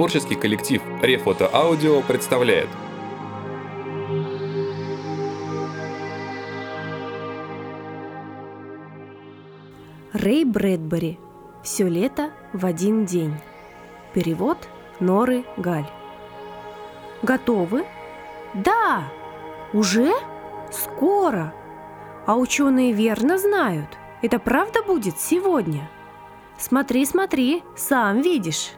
Творческий коллектив Рефото Аудио представляет Рэй Брэдбери. Все лето в один день. Перевод Норы Галь. Готовы? Да! Уже? Скоро! А ученые верно знают. Это правда будет сегодня? Смотри, смотри, сам видишь.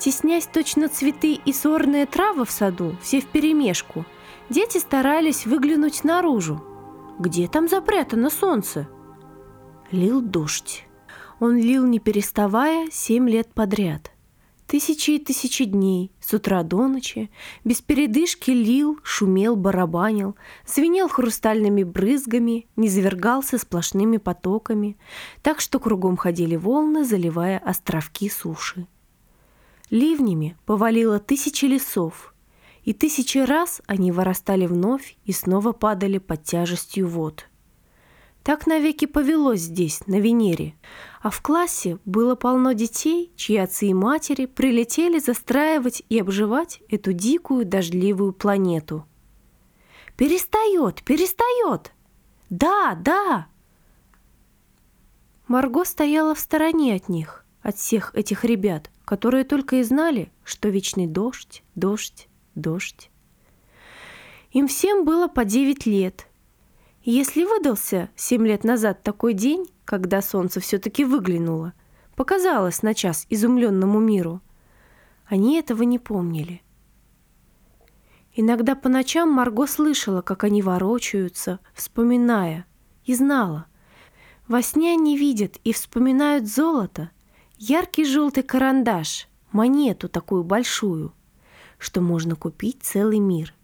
Теснясь точно цветы и сорные травы в саду, все вперемешку, дети старались выглянуть наружу. Где там запрятано солнце? Лил дождь. Он лил не переставая семь лет подряд – Тысячи и тысячи дней, с утра до ночи, без передышки лил, шумел, барабанил, звенел хрустальными брызгами, не завергался сплошными потоками, так что кругом ходили волны, заливая островки суши. Ливнями повалило тысячи лесов, и тысячи раз они вырастали вновь и снова падали под тяжестью вод – так навеки повелось здесь, на Венере. А в классе было полно детей, чьи отцы и матери прилетели застраивать и обживать эту дикую дождливую планету. «Перестает! Перестает! Да, да!» Марго стояла в стороне от них, от всех этих ребят, которые только и знали, что вечный дождь, дождь, дождь. Им всем было по девять лет – если выдался семь лет назад такой день, когда солнце все-таки выглянуло, показалось на час изумленному миру, они этого не помнили. Иногда по ночам Марго слышала, как они ворочаются, вспоминая, и знала. Во сне они видят и вспоминают золото, яркий желтый карандаш, монету такую большую, что можно купить целый мир.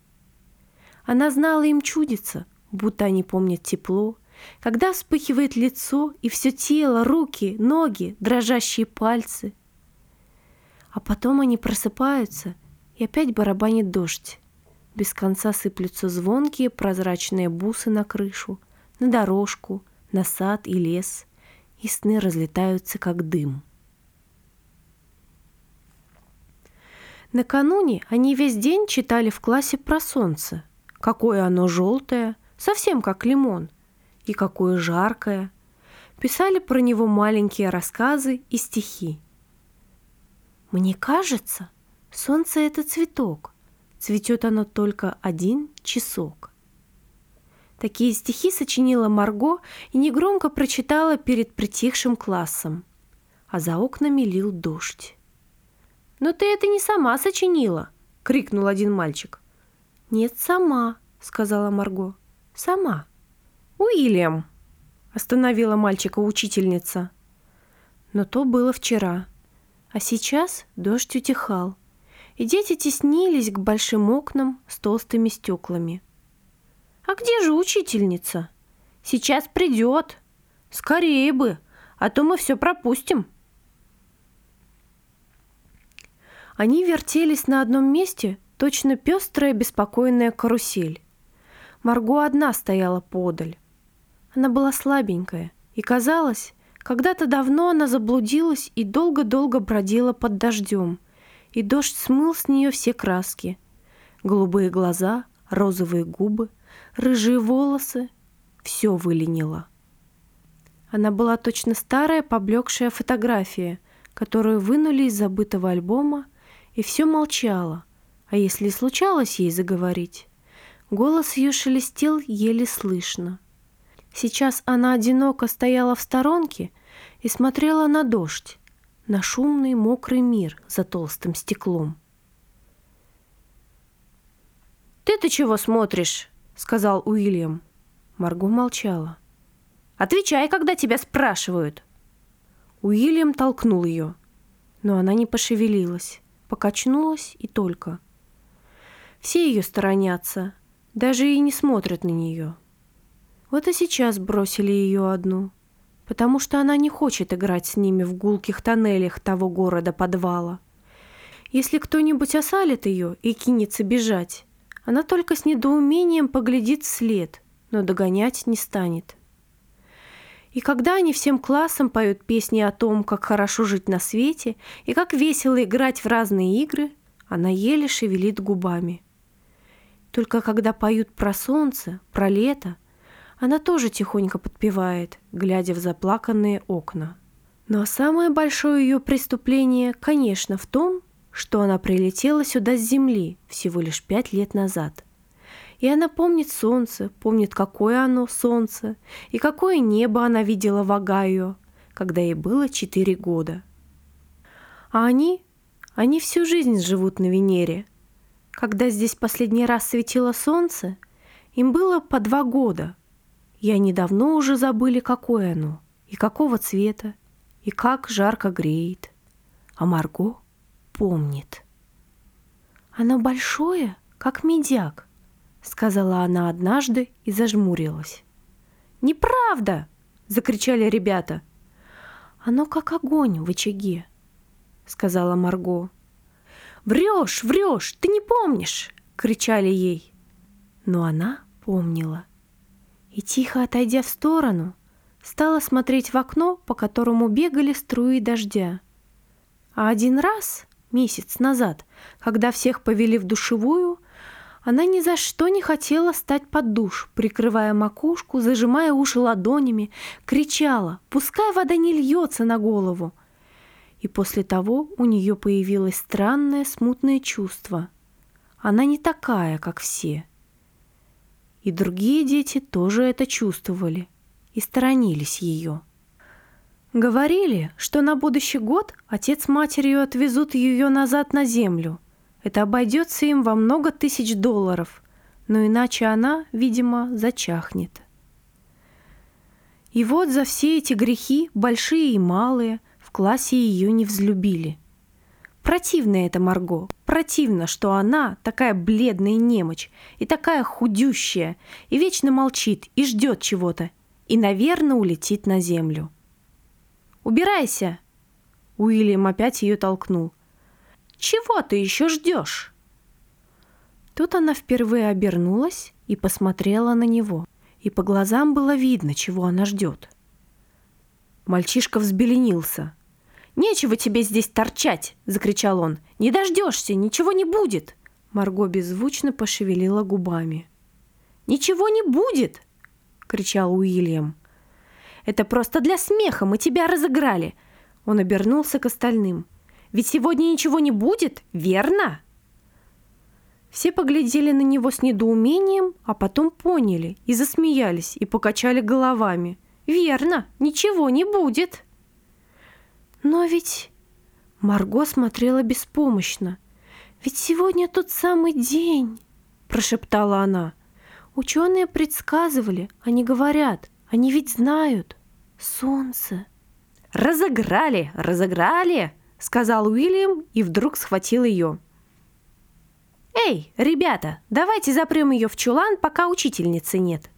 Она знала им чудится – будто они помнят тепло, когда вспыхивает лицо и все тело, руки, ноги, дрожащие пальцы. А потом они просыпаются, и опять барабанит дождь. Без конца сыплются звонкие прозрачные бусы на крышу, на дорожку, на сад и лес, и сны разлетаются, как дым. Накануне они весь день читали в классе про солнце. Какое оно желтое – совсем как лимон. И какое жаркое. Писали про него маленькие рассказы и стихи. Мне кажется, солнце — это цветок. Цветет оно только один часок. Такие стихи сочинила Марго и негромко прочитала перед притихшим классом. А за окнами лил дождь. «Но ты это не сама сочинила!» — крикнул один мальчик. «Нет, сама», — сказала Марго. Сама. Уильям, остановила мальчика учительница. Но то было вчера. А сейчас дождь утихал, и дети теснились к большим окнам с толстыми стеклами. «А где же учительница? Сейчас придет. Скорее бы, а то мы все пропустим». Они вертелись на одном месте, точно пестрая беспокойная карусель. Марго одна стояла подаль. Она была слабенькая, и казалось, когда-то давно она заблудилась и долго-долго бродила под дождем, и дождь смыл с нее все краски. Голубые глаза, розовые губы, рыжие волосы — все выленило. Она была точно старая поблекшая фотография, которую вынули из забытого альбома, и все молчала, а если случалось ей заговорить, Голос ее шелестел еле слышно. Сейчас она одиноко стояла в сторонке и смотрела на дождь, на шумный мокрый мир за толстым стеклом. «Ты-то чего смотришь?» — сказал Уильям. Марго молчала. «Отвечай, когда тебя спрашивают!» Уильям толкнул ее, но она не пошевелилась, покачнулась и только. Все ее сторонятся, даже и не смотрят на нее. Вот и сейчас бросили ее одну, потому что она не хочет играть с ними в гулких тоннелях того города-подвала. Если кто-нибудь осалит ее и кинется бежать, она только с недоумением поглядит вслед, но догонять не станет. И когда они всем классом поют песни о том, как хорошо жить на свете и как весело играть в разные игры, она еле шевелит губами. Только когда поют про солнце, про лето, она тоже тихонько подпевает, глядя в заплаканные окна. Но самое большое ее преступление, конечно, в том, что она прилетела сюда с Земли всего лишь пять лет назад. И она помнит солнце, помнит, какое оно солнце, и какое небо она видела в Огайо, когда ей было четыре года. А они, они всю жизнь живут на Венере. Когда здесь последний раз светило солнце, им было по два года, и они давно уже забыли, какое оно, и какого цвета, и как жарко греет. А Марго помнит. «Оно большое, как медяк», — сказала она однажды и зажмурилась. «Неправда!» — закричали ребята. «Оно как огонь в очаге», — сказала Марго. «Врешь, врешь, ты не помнишь!» — кричали ей. Но она помнила. И тихо отойдя в сторону, стала смотреть в окно, по которому бегали струи дождя. А один раз месяц назад, когда всех повели в душевую, она ни за что не хотела стать под душ, прикрывая макушку, зажимая уши ладонями, кричала «Пускай вода не льется на голову!» И после того у нее появилось странное смутное чувство. Она не такая, как все. И другие дети тоже это чувствовали и сторонились ее. Говорили, что на будущий год отец с матерью отвезут ее назад на землю. Это обойдется им во много тысяч долларов, но иначе она, видимо, зачахнет. И вот за все эти грехи, большие и малые, в классе ее не взлюбили. Противно это Марго, противно, что она такая бледная немочь и такая худющая, и вечно молчит и ждет чего-то, и, наверное, улетит на землю. Убирайся!» Уильям опять ее толкнул. «Чего ты еще ждешь?» Тут она впервые обернулась и посмотрела на него, и по глазам было видно, чего она ждет. Мальчишка взбеленился. «Нечего тебе здесь торчать!» – закричал он. «Не дождешься, ничего не будет!» Марго беззвучно пошевелила губами. «Ничего не будет!» – кричал Уильям. Это просто для смеха, мы тебя разыграли!» Он обернулся к остальным. «Ведь сегодня ничего не будет, верно?» Все поглядели на него с недоумением, а потом поняли и засмеялись, и покачали головами. «Верно, ничего не будет!» «Но ведь...» Марго смотрела беспомощно. «Ведь сегодня тот самый день!» Прошептала она. «Ученые предсказывали, они говорят, они ведь знают. Солнце. Разыграли, разыграли, сказал Уильям и вдруг схватил ее. Эй, ребята, давайте запрем ее в чулан, пока учительницы нет.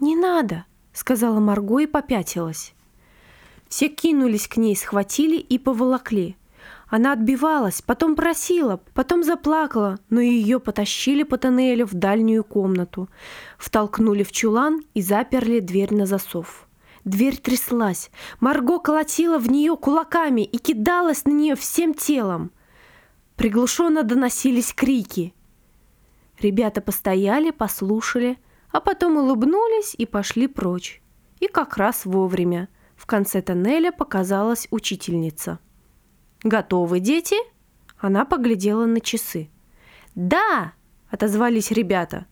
Не надо, сказала Марго и попятилась. Все кинулись к ней, схватили и поволокли. Она отбивалась, потом просила, потом заплакала, но ее потащили по тоннелю в дальнюю комнату, втолкнули в чулан и заперли дверь на засов. Дверь тряслась, Марго колотила в нее кулаками и кидалась на нее всем телом. Приглушенно доносились крики. Ребята постояли, послушали, а потом улыбнулись и пошли прочь. И как раз вовремя. В конце тоннеля показалась учительница. «Готовы, дети?» Она поглядела на часы. «Да!» – отозвались ребята.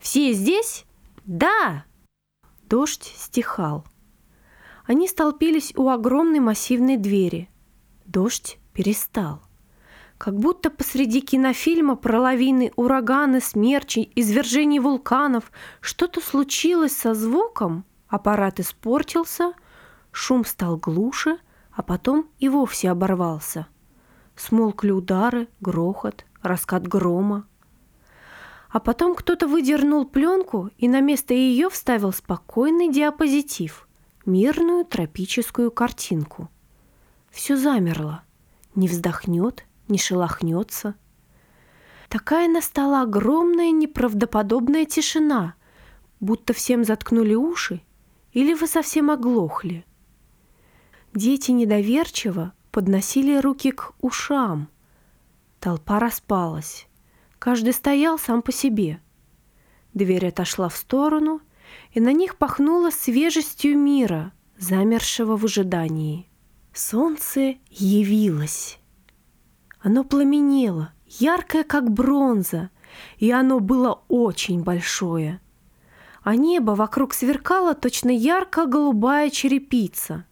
«Все здесь?» «Да!» Дождь стихал. Они столпились у огромной массивной двери. Дождь перестал. Как будто посреди кинофильма про лавины, ураганы, смерчи, извержений вулканов что-то случилось со звуком, аппарат испортился, шум стал глуше – а потом и вовсе оборвался. Смолкли удары, грохот, раскат грома. А потом кто-то выдернул пленку и на место ее вставил спокойный диапозитив, мирную тропическую картинку. Все замерло, не вздохнет, не шелохнется. Такая настала огромная неправдоподобная тишина, будто всем заткнули уши Или вы совсем оглохли? Дети недоверчиво подносили руки к ушам. Толпа распалась. Каждый стоял сам по себе. Дверь отошла в сторону, и на них пахнуло свежестью мира, замершего в ожидании. Солнце явилось. Оно пламенело, яркое, как бронза, и оно было очень большое. А небо вокруг сверкало точно ярко-голубая черепица.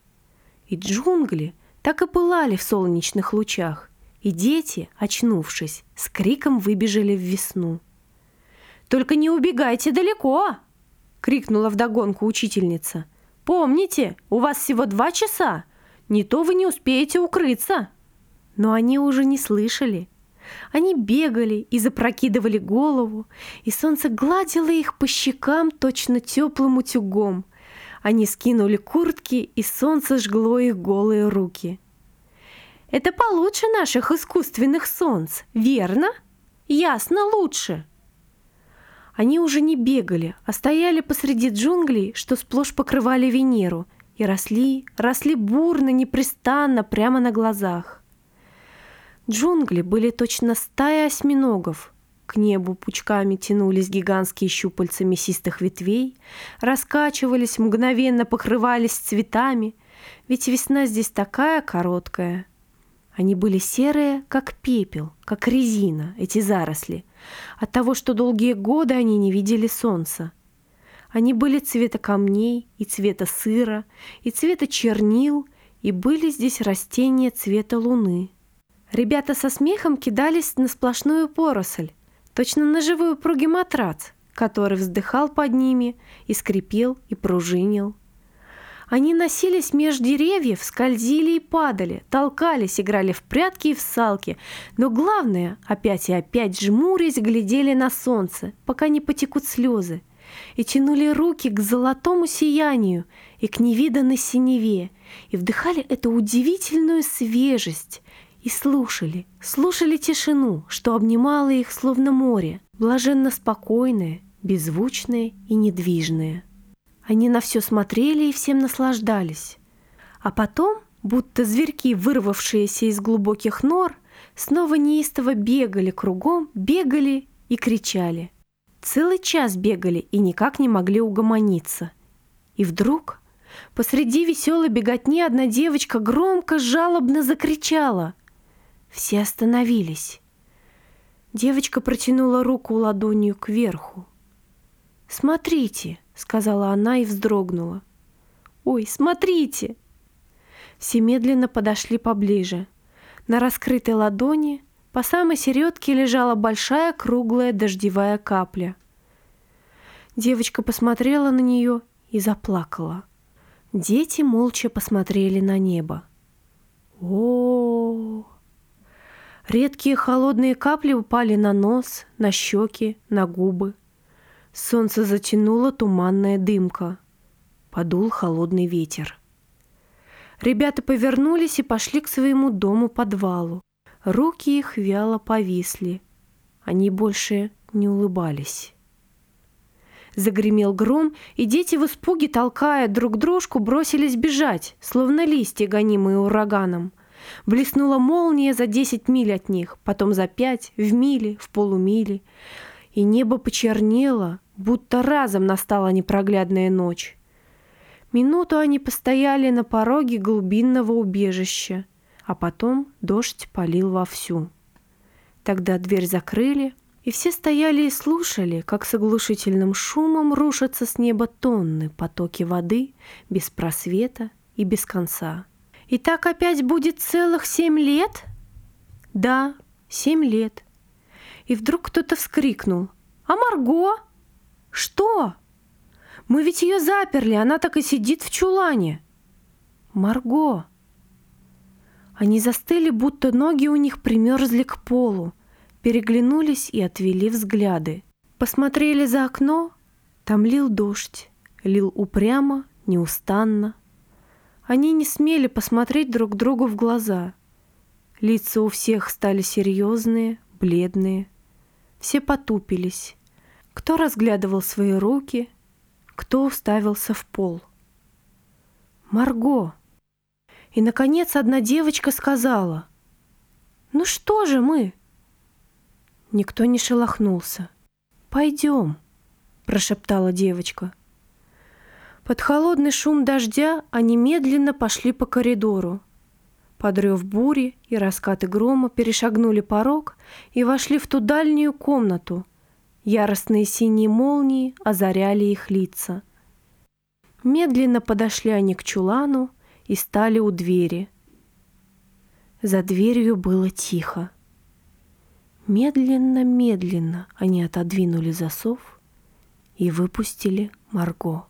И джунгли так и пылали в солнечных лучах, и дети, очнувшись, с криком выбежали в весну. «Только не убегайте далеко!» — крикнула вдогонку учительница. «Помните, у вас всего два часа!» Не то вы не успеете укрыться. Но они уже не слышали. Они бегали и запрокидывали голову, и солнце гладило их по щекам точно теплым утюгом. Они скинули куртки, и солнце жгло их голые руки. Это получше наших искусственных солнц, верно? Ясно лучше. Они уже не бегали, а стояли посреди джунглей, что сплошь покрывали Венеру – и росли, росли бурно, непрестанно, прямо на глазах. Джунгли были точно стая осьминогов. К небу пучками тянулись гигантские щупальца мясистых ветвей, раскачивались, мгновенно покрывались цветами, ведь весна здесь такая короткая. Они были серые, как пепел, как резина, эти заросли, от того, что долгие годы они не видели солнца – они были цвета камней и цвета сыра, и цвета чернил, и были здесь растения цвета луны. Ребята со смехом кидались на сплошную поросль, точно на живой упругий матрац, который вздыхал под ними и скрипел и пружинил. Они носились меж деревьев, скользили и падали, толкались, играли в прятки и в салки, но главное, опять и опять жмурясь, глядели на солнце, пока не потекут слезы, и тянули руки к золотому сиянию и к невиданной синеве, и вдыхали эту удивительную свежесть, и слушали, слушали тишину, что обнимала их словно море, блаженно спокойное, беззвучное и недвижное. Они на все смотрели и всем наслаждались. А потом, будто зверьки, вырвавшиеся из глубоких нор, снова неистово бегали кругом, бегали и кричали – Целый час бегали и никак не могли угомониться. И вдруг посреди веселой беготни одна девочка громко, жалобно закричала. Все остановились. Девочка протянула руку ладонью кверху. «Смотрите», — сказала она и вздрогнула. «Ой, смотрите!» Все медленно подошли поближе. На раскрытой ладони по самой середке лежала большая круглая дождевая капля. Девочка посмотрела на нее и заплакала. Дети молча посмотрели на небо. О, Редкие холодные капли упали на нос, на щеки, на губы. Солнце затянуло туманная дымка. Подул холодный ветер. Ребята повернулись и пошли к своему дому-подвалу. Руки их вяло повисли. Они больше не улыбались. Загремел гром, и дети в испуге, толкая друг дружку, бросились бежать, словно листья, гонимые ураганом. Блеснула молния за десять миль от них, потом за пять, в миле, в полумиле. И небо почернело, будто разом настала непроглядная ночь. Минуту они постояли на пороге глубинного убежища, а потом дождь полил вовсю. Тогда дверь закрыли, и все стояли и слушали, как с оглушительным шумом рушатся с неба тонны потоки воды без просвета и без конца. «И так опять будет целых семь лет?» «Да, семь лет». И вдруг кто-то вскрикнул. «А Марго?» «Что?» «Мы ведь ее заперли, она так и сидит в чулане». «Марго!» Они застыли, будто ноги у них примерзли к полу, переглянулись и отвели взгляды. Посмотрели за окно, там лил дождь, лил упрямо, неустанно. Они не смели посмотреть друг другу в глаза. Лица у всех стали серьезные, бледные. Все потупились. Кто разглядывал свои руки, кто уставился в пол. Марго. И, наконец, одна девочка сказала, «Ну что же мы?» Никто не шелохнулся. «Пойдем», — прошептала девочка. Под холодный шум дождя они медленно пошли по коридору. Подрев бури и раскаты грома перешагнули порог и вошли в ту дальнюю комнату. Яростные синие молнии озаряли их лица. Медленно подошли они к чулану и стали у двери. За дверью было тихо. Медленно-медленно они отодвинули засов и выпустили Марго.